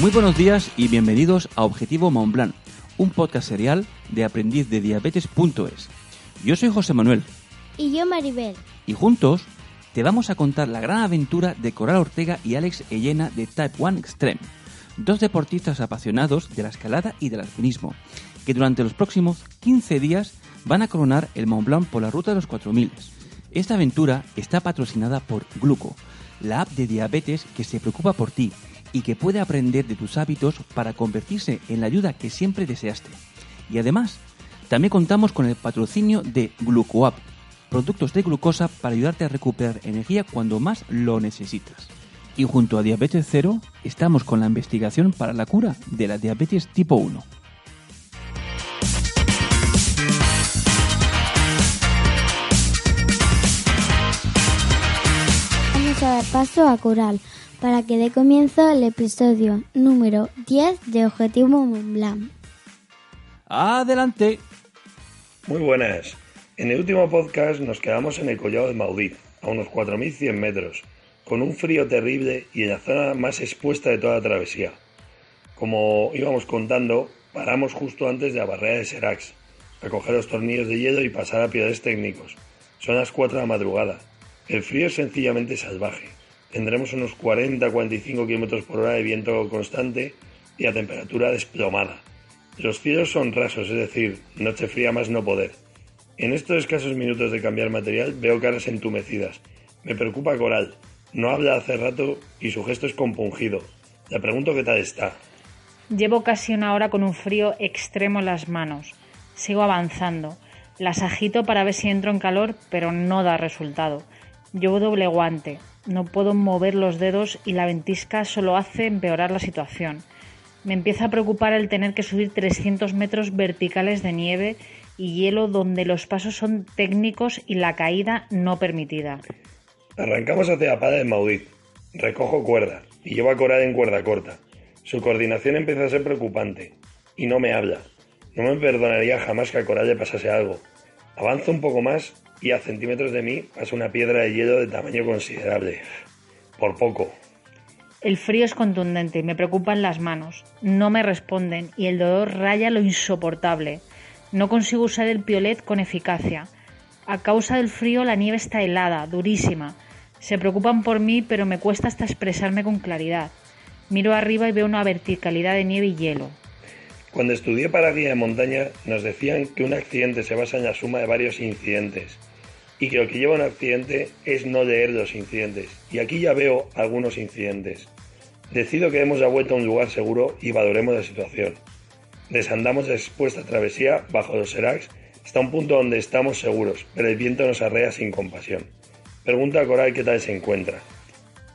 Muy buenos días y bienvenidos a Objetivo Montblanc, un podcast serial de aprendiz de diabetes.es. Yo soy José Manuel Y yo Maribel. y juntos te vamos a contar la gran aventura de Coral Ortega y Alex Ellena de Type 1 Extreme, dos deportistas apasionados de la escalada y del alpinismo, que durante los próximos 15 días van a coronar el Mont Blanc por la ruta de los 4000. Esta aventura está patrocinada por Gluco, la app de diabetes que se preocupa por ti y que puede aprender de tus hábitos para convertirse en la ayuda que siempre deseaste. Y además, también contamos con el patrocinio de GlucoApp, productos de glucosa para ayudarte a recuperar energía cuando más lo necesitas. Y junto a Diabetes Cero, estamos con la investigación para la cura de la diabetes tipo 1. Vamos a dar paso a Coral para que dé comienzo el episodio número 10 de Objetivo Montblanc. ¡Adelante! Muy buenas. En el último podcast nos quedamos en el collado de Maudit, a unos 4.100 metros, con un frío terrible y en la zona más expuesta de toda la travesía. Como íbamos contando, paramos justo antes de la barrera de Serax, a coger los tornillos de hielo y pasar a piedades técnicos. Son las 4 de la madrugada. El frío es sencillamente salvaje. Tendremos unos 40-45 km por hora de viento constante y a temperatura desplomada. Los cielos son rasos, es decir, noche fría más no poder. En estos escasos minutos de cambiar material veo caras entumecidas. Me preocupa Coral. No habla hace rato y su gesto es compungido. Le pregunto qué tal está. Llevo casi una hora con un frío extremo en las manos. Sigo avanzando. Las agito para ver si entro en calor, pero no da resultado. Llevo doble guante. No puedo mover los dedos y la ventisca solo hace empeorar la situación. Me empieza a preocupar el tener que subir 300 metros verticales de nieve y hielo donde los pasos son técnicos y la caída no permitida. Arrancamos hacia la de Maudit. Recojo cuerda y llevo a Coral en cuerda corta. Su coordinación empieza a ser preocupante y no me habla. No me perdonaría jamás que a Coral le pasase algo. Avanzo un poco más y a centímetros de mí pasa una piedra de hielo de tamaño considerable. Por poco. El frío es contundente me preocupan las manos. No me responden y el dolor raya lo insoportable. No consigo usar el piolet con eficacia. A causa del frío la nieve está helada, durísima. Se preocupan por mí, pero me cuesta hasta expresarme con claridad. Miro arriba y veo una verticalidad de nieve y hielo. Cuando estudié para guía de montaña nos decían que un accidente se basa en la suma de varios incidentes y que lo que lleva a un accidente es no leer los incidentes. Y aquí ya veo algunos incidentes. Decido que demos la vuelta a un lugar seguro y valoremos la situación. Desandamos después de travesía bajo los Seracs hasta un punto donde estamos seguros, pero el viento nos arrea sin compasión. Pregunta a Coral qué tal se encuentra.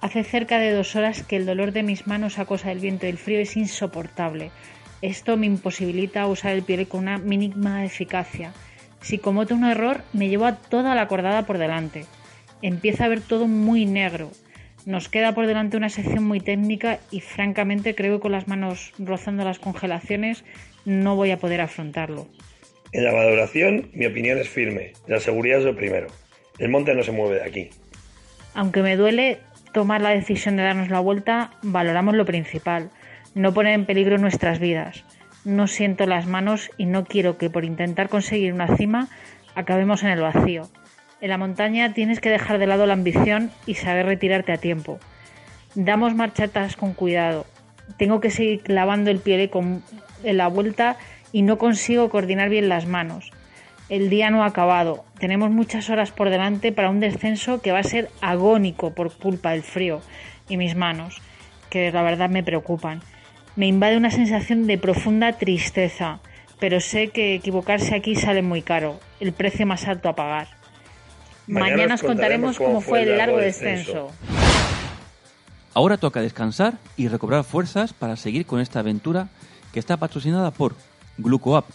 Hace cerca de dos horas que el dolor de mis manos a causa del viento y el frío es insoportable. Esto me imposibilita usar el piolet con una mínima eficacia. Si cometo un error, me llevo a toda la cordada por delante. Empieza a ver todo muy negro. Nos queda por delante una sección muy técnica y francamente creo que con las manos rozando las congelaciones no voy a poder afrontarlo. En la valoración, mi opinión es firme. La seguridad es lo primero. El monte no se mueve de aquí. Aunque me duele tomar la decisión de darnos la vuelta, valoramos lo principal, no poner en peligro nuestras vidas. No siento las manos y no quiero que por intentar conseguir una cima acabemos en el vacío. En la montaña tienes que dejar de lado la ambición y saber retirarte a tiempo. Damos marcha atrás con cuidado. Tengo que seguir clavando el pie en la vuelta y no consigo coordinar bien las manos. El día no ha acabado. Tenemos muchas horas por delante para un descenso que va a ser agónico por culpa del frío y mis manos, que la verdad me preocupan. Me invade una sensación de profunda tristeza. pero sé que equivocarse aquí sale muy caro, el precio más alto a pagar. Mañana Mañana, os os contaremos cómo fue el largo descenso. Ahora toca descansar y recobrar fuerzas para seguir con esta aventura que está patrocinada por GlucoApp,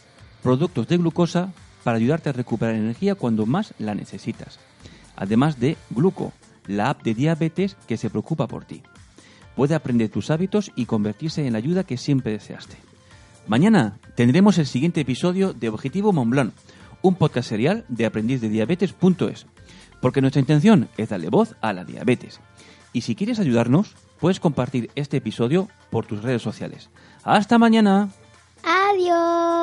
productos de glucosa para ayudarte a recuperar energía cuando más la necesitas. Además de Gluco, la app de diabetes que se preocupa por ti. Puede aprender tus hábitos y convertirse en la ayuda que siempre deseaste. Mañana tendremos el siguiente episodio de Objetivo Montblanc, un podcast serial de aprendizdediabetes.es, porque nuestra intención es darle voz a la diabetes. Y si quieres ayudarnos, puedes compartir este episodio por tus redes sociales. ¡Hasta mañana! Adiós.